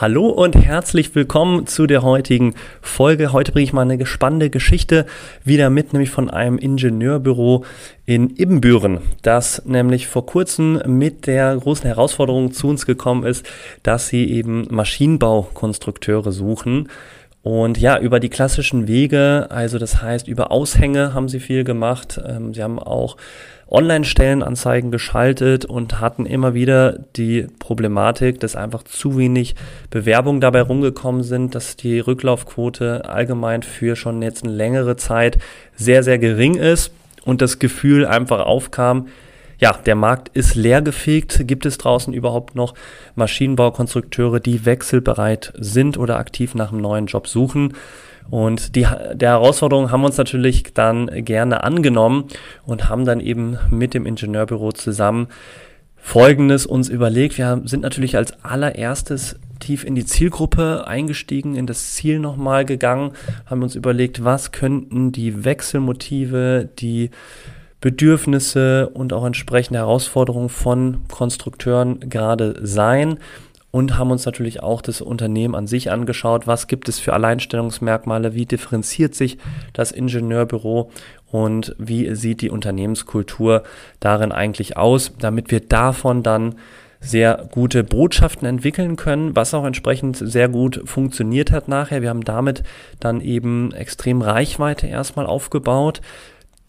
Hallo und herzlich willkommen zu der heutigen Folge. Heute bringe ich mal eine spannende Geschichte wieder mit, nämlich von einem Ingenieurbüro in Ibbenbüren, das nämlich vor kurzem mit der großen Herausforderung zu uns gekommen ist, dass sie eben Maschinenbaukonstrukteure suchen. Und ja, über die klassischen Wege, also das heißt über Aushänge haben sie viel gemacht. Ähm, sie haben auch Online-Stellenanzeigen geschaltet und hatten immer wieder die Problematik, dass einfach zu wenig Bewerbungen dabei rumgekommen sind, dass die Rücklaufquote allgemein für schon jetzt eine längere Zeit sehr, sehr gering ist und das Gefühl einfach aufkam, ja, der Markt ist leergefegt. Gibt es draußen überhaupt noch Maschinenbaukonstrukteure, die wechselbereit sind oder aktiv nach einem neuen Job suchen? Und die, der Herausforderung haben wir uns natürlich dann gerne angenommen und haben dann eben mit dem Ingenieurbüro zusammen Folgendes uns überlegt. Wir sind natürlich als allererstes tief in die Zielgruppe eingestiegen, in das Ziel nochmal gegangen, haben uns überlegt, was könnten die Wechselmotive, die Bedürfnisse und auch entsprechende Herausforderungen von Konstrukteuren gerade sein und haben uns natürlich auch das Unternehmen an sich angeschaut. Was gibt es für Alleinstellungsmerkmale? Wie differenziert sich das Ingenieurbüro und wie sieht die Unternehmenskultur darin eigentlich aus, damit wir davon dann sehr gute Botschaften entwickeln können, was auch entsprechend sehr gut funktioniert hat nachher. Wir haben damit dann eben extrem Reichweite erstmal aufgebaut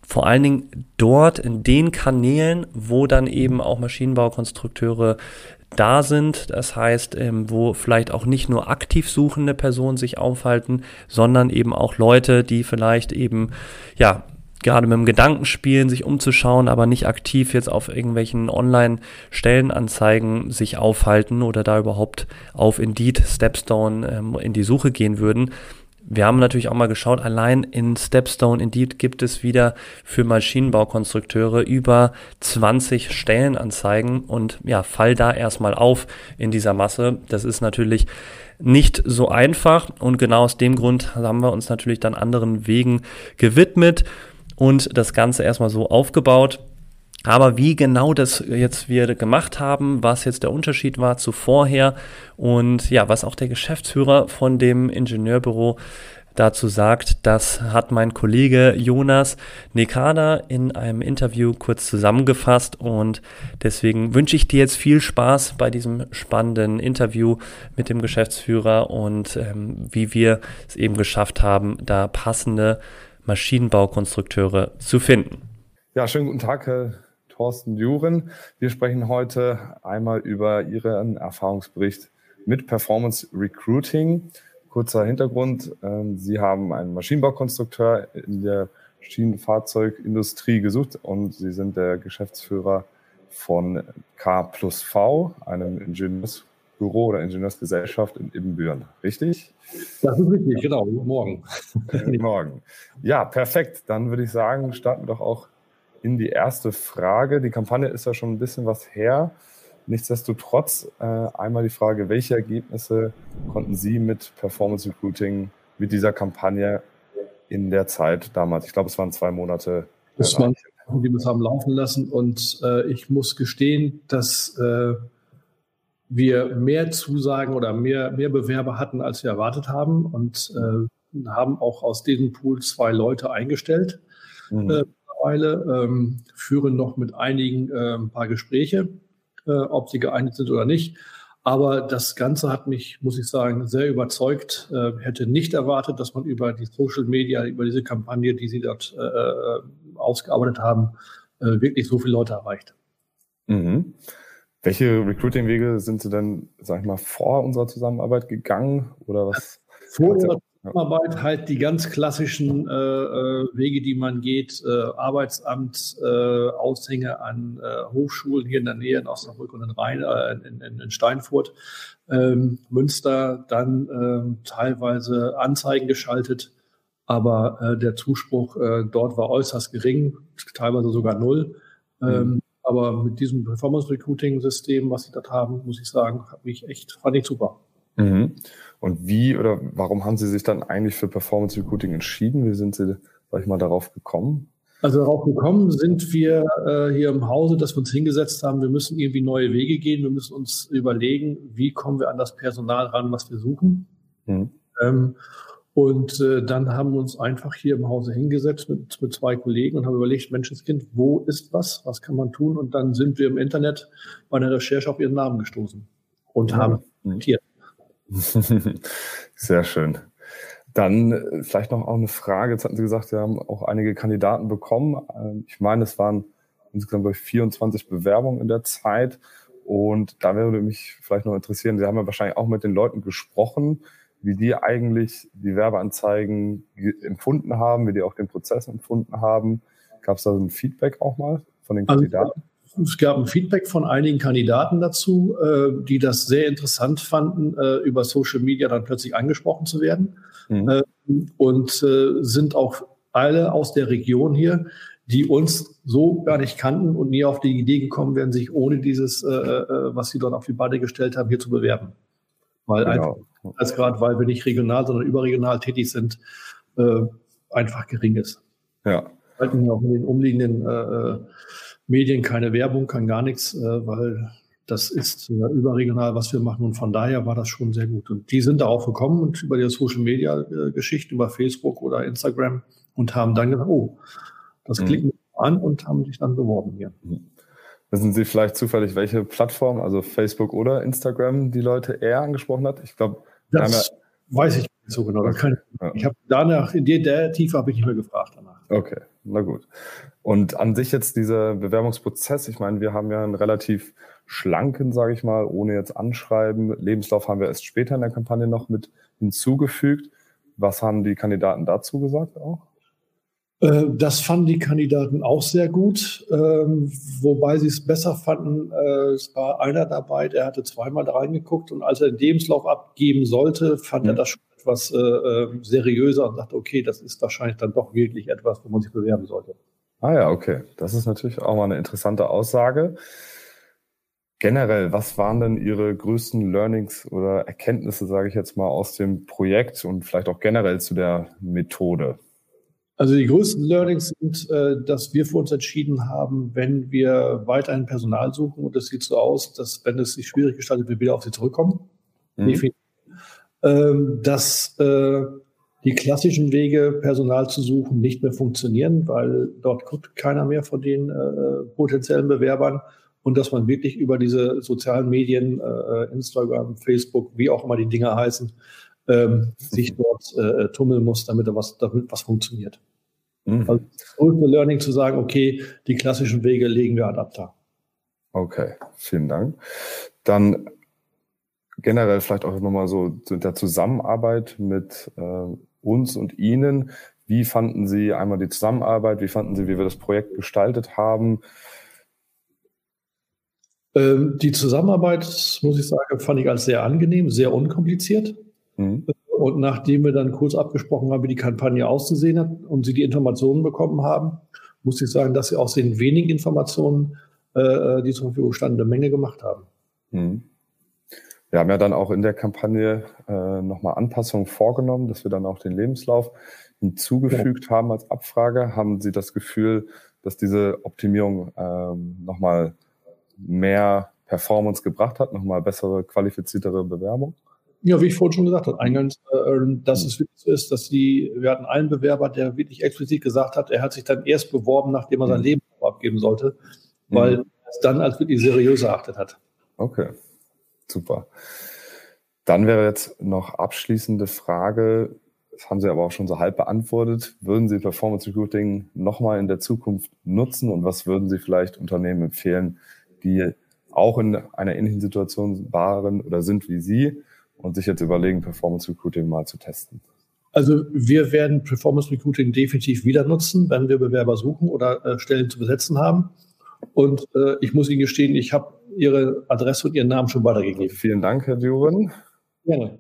vor allen Dingen dort in den Kanälen, wo dann eben auch Maschinenbaukonstrukteure da sind. Das heißt, ähm, wo vielleicht auch nicht nur aktiv suchende Personen sich aufhalten, sondern eben auch Leute, die vielleicht eben, ja, gerade mit dem Gedanken spielen, sich umzuschauen, aber nicht aktiv jetzt auf irgendwelchen Online-Stellenanzeigen sich aufhalten oder da überhaupt auf Indeed, Stepstone ähm, in die Suche gehen würden, wir haben natürlich auch mal geschaut, allein in Stepstone Indeed gibt es wieder für Maschinenbaukonstrukteure über 20 Stellenanzeigen und ja, fall da erstmal auf in dieser Masse. Das ist natürlich nicht so einfach und genau aus dem Grund haben wir uns natürlich dann anderen Wegen gewidmet und das Ganze erstmal so aufgebaut. Aber wie genau das jetzt wir gemacht haben, was jetzt der Unterschied war zu vorher und ja, was auch der Geschäftsführer von dem Ingenieurbüro dazu sagt, das hat mein Kollege Jonas Nekada in einem Interview kurz zusammengefasst und deswegen wünsche ich dir jetzt viel Spaß bei diesem spannenden Interview mit dem Geschäftsführer und ähm, wie wir es eben geschafft haben, da passende Maschinenbaukonstrukteure zu finden. Ja, schönen guten Tag, Herr Thorsten Duren. Wir sprechen heute einmal über Ihren Erfahrungsbericht mit Performance Recruiting. Kurzer Hintergrund. Ähm, Sie haben einen Maschinenbaukonstrukteur in der Schienenfahrzeugindustrie gesucht und Sie sind der Geschäftsführer von K plus V, einem Ingenieursbüro oder Ingenieursgesellschaft in Ibbenbüren. Richtig? Das ist richtig, genau. Guten Morgen. Guten Morgen. Ja, perfekt. Dann würde ich sagen, starten wir doch auch in die erste Frage. Die Kampagne ist ja schon ein bisschen was her. Nichtsdestotrotz äh, einmal die Frage, welche Ergebnisse konnten Sie mit Performance Recruiting, mit dieser Kampagne in der Zeit damals? Ich glaube, es waren zwei Monate. Das waren, die wir es haben laufen lassen. Und äh, ich muss gestehen, dass äh, wir mehr Zusagen oder mehr, mehr Bewerber hatten, als wir erwartet haben. Und äh, haben auch aus diesem Pool zwei Leute eingestellt. Mhm. Mittlerweile, ähm, führen noch mit einigen äh, ein paar Gespräche, äh, ob sie geeignet sind oder nicht. Aber das Ganze hat mich, muss ich sagen, sehr überzeugt. Äh, hätte nicht erwartet, dass man über die Social Media, über diese Kampagne, die Sie dort äh, äh ausgearbeitet haben, äh, wirklich so viele Leute erreicht. Mhm. Welche Recruiting-Wege sind Sie denn, sag ich mal, vor unserer Zusammenarbeit gegangen oder was? Vor unserer Zusammenarbeit halt die ganz klassischen äh, äh, Wege, die man geht, äh, Arbeitsamt, äh, Aushänge an äh, Hochschulen hier in der Nähe in Osnabrück und in, Rhein, äh, in, in, in Steinfurt, ähm, Münster, dann ähm, teilweise Anzeigen geschaltet, aber der Zuspruch dort war äußerst gering, teilweise sogar null. Mhm. Ähm, aber mit diesem Performance Recruiting System, was sie dort haben, muss ich sagen, habe ich echt, fand ich super. Mhm. Und wie oder warum haben Sie sich dann eigentlich für Performance Recruiting entschieden? Wie sind Sie, sag ich mal, darauf gekommen? Also darauf gekommen sind wir äh, hier im Hause, dass wir uns hingesetzt haben, wir müssen irgendwie neue Wege gehen, wir müssen uns überlegen, wie kommen wir an das Personal ran, was wir suchen. Mhm. Ähm, und äh, dann haben wir uns einfach hier im Hause hingesetzt mit, mit zwei Kollegen und haben überlegt, Menschenskind, wo ist was, was kann man tun? Und dann sind wir im Internet bei einer Recherche auf ihren Namen gestoßen und ja. haben notiert. Sehr schön. Dann äh, vielleicht noch auch eine Frage. Jetzt hatten Sie gesagt, Sie haben auch einige Kandidaten bekommen. Ähm, ich meine, es waren insgesamt durch 24 Bewerbungen in der Zeit. Und da würde mich vielleicht noch interessieren, Sie haben ja wahrscheinlich auch mit den Leuten gesprochen, wie die eigentlich die Werbeanzeigen empfunden haben, wie die auch den Prozess empfunden haben. Gab es da so ein Feedback auch mal von den also, Kandidaten? Es gab ein Feedback von einigen Kandidaten dazu, äh, die das sehr interessant fanden, äh, über Social Media dann plötzlich angesprochen zu werden. Mhm. Äh, und äh, sind auch alle aus der Region hier, die uns so gar nicht kannten und nie auf die Idee gekommen wären, sich ohne dieses, äh, äh, was sie dort auf die Beine gestellt haben, hier zu bewerben. Weil genau. einfach, als gerade, weil wir nicht regional, sondern überregional tätig sind, äh, einfach gering ist. Ja. Wir halten auch in den umliegenden äh, Medien keine Werbung, kann gar nichts, äh, weil das ist überregional, was wir machen. Und von daher war das schon sehr gut. Und die sind darauf gekommen und über die Social Media äh, Geschichten, über Facebook oder Instagram und haben dann gesagt, oh, das mhm. klicken wir an und haben sich dann beworben hier. Mhm. Wissen Sie vielleicht zufällig, welche Plattform, also Facebook oder Instagram, die Leute eher angesprochen hat? Ich glaube, das weiß ich nicht so genau. Okay. Ja. Ich habe danach, in der, der Tiefe habe ich nicht mehr gefragt danach. Okay, na gut. Und an sich jetzt dieser Bewerbungsprozess, ich meine, wir haben ja einen relativ schlanken, sage ich mal, ohne jetzt anschreiben. Lebenslauf haben wir erst später in der Kampagne noch mit hinzugefügt. Was haben die Kandidaten dazu gesagt auch? Äh, das fanden die Kandidaten auch sehr gut, ähm, wobei sie es besser fanden. Äh, es war einer dabei, der hatte zweimal reingeguckt und als er den Lebenslauf abgeben sollte, fand mhm. er das schon etwas äh, seriöser und sagte, okay, das ist wahrscheinlich dann doch wirklich etwas, wo man sich bewerben sollte. Ah ja, okay. Das ist natürlich auch mal eine interessante Aussage. Generell, was waren denn Ihre größten Learnings oder Erkenntnisse, sage ich jetzt mal, aus dem Projekt und vielleicht auch generell zu der Methode? Also die größten Learnings sind, äh, dass wir für uns entschieden haben, wenn wir weiterhin Personal suchen und es sieht so aus, dass wenn es sich schwierig gestaltet, wir wieder auf sie zurückkommen. Mhm. Ähm, dass äh, die klassischen Wege, Personal zu suchen, nicht mehr funktionieren, weil dort guckt keiner mehr von den äh, potenziellen Bewerbern und dass man wirklich über diese sozialen Medien, Instagram, Facebook, wie auch immer die Dinger heißen, ähm, sich dort äh, tummeln muss, damit da was, damit was funktioniert. Mhm. Also das größte Learning zu sagen, okay, die klassischen Wege legen wir Adapter. Okay, vielen Dank. Dann generell vielleicht auch nochmal so der Zusammenarbeit mit äh, uns und Ihnen. Wie fanden Sie einmal die Zusammenarbeit? Wie fanden Sie, wie wir das Projekt gestaltet haben? Ähm, die Zusammenarbeit, muss ich sagen, fand ich als sehr angenehm, sehr unkompliziert. Mhm. Und nachdem wir dann kurz abgesprochen haben, wie die Kampagne auszusehen hat und sie die Informationen bekommen haben, muss ich sagen, dass sie aus den wenigen Informationen, äh, die zur Verfügung standen, eine Menge gemacht haben. Mhm. Wir haben ja dann auch in der Kampagne äh, nochmal Anpassungen vorgenommen, dass wir dann auch den Lebenslauf hinzugefügt ja. haben als Abfrage. Haben Sie das Gefühl, dass diese Optimierung ähm, nochmal mehr Performance gebracht hat, nochmal bessere, qualifiziertere Bewerbung? Ja, wie ich vorhin schon gesagt habe, eingangs, äh, dass es wirklich so ist, dass die, wir hatten einen Bewerber, der wirklich explizit gesagt hat, er hat sich dann erst beworben, nachdem er sein mhm. Leben abgeben sollte, weil mhm. er es dann als wirklich seriös erachtet hat. Okay, super. Dann wäre jetzt noch abschließende Frage, das haben Sie aber auch schon so halb beantwortet. Würden Sie Performance Recruiting nochmal in der Zukunft nutzen und was würden Sie vielleicht Unternehmen empfehlen, die auch in einer ähnlichen Situation waren oder sind wie Sie und sich jetzt überlegen, Performance Recruiting mal zu testen? Also wir werden Performance Recruiting definitiv wieder nutzen, wenn wir Bewerber suchen oder äh, Stellen zu besetzen haben. Und äh, ich muss Ihnen gestehen, ich habe Ihre Adresse und Ihren Namen schon weitergegeben. Vielen Dank, Herr Düren. Gerne.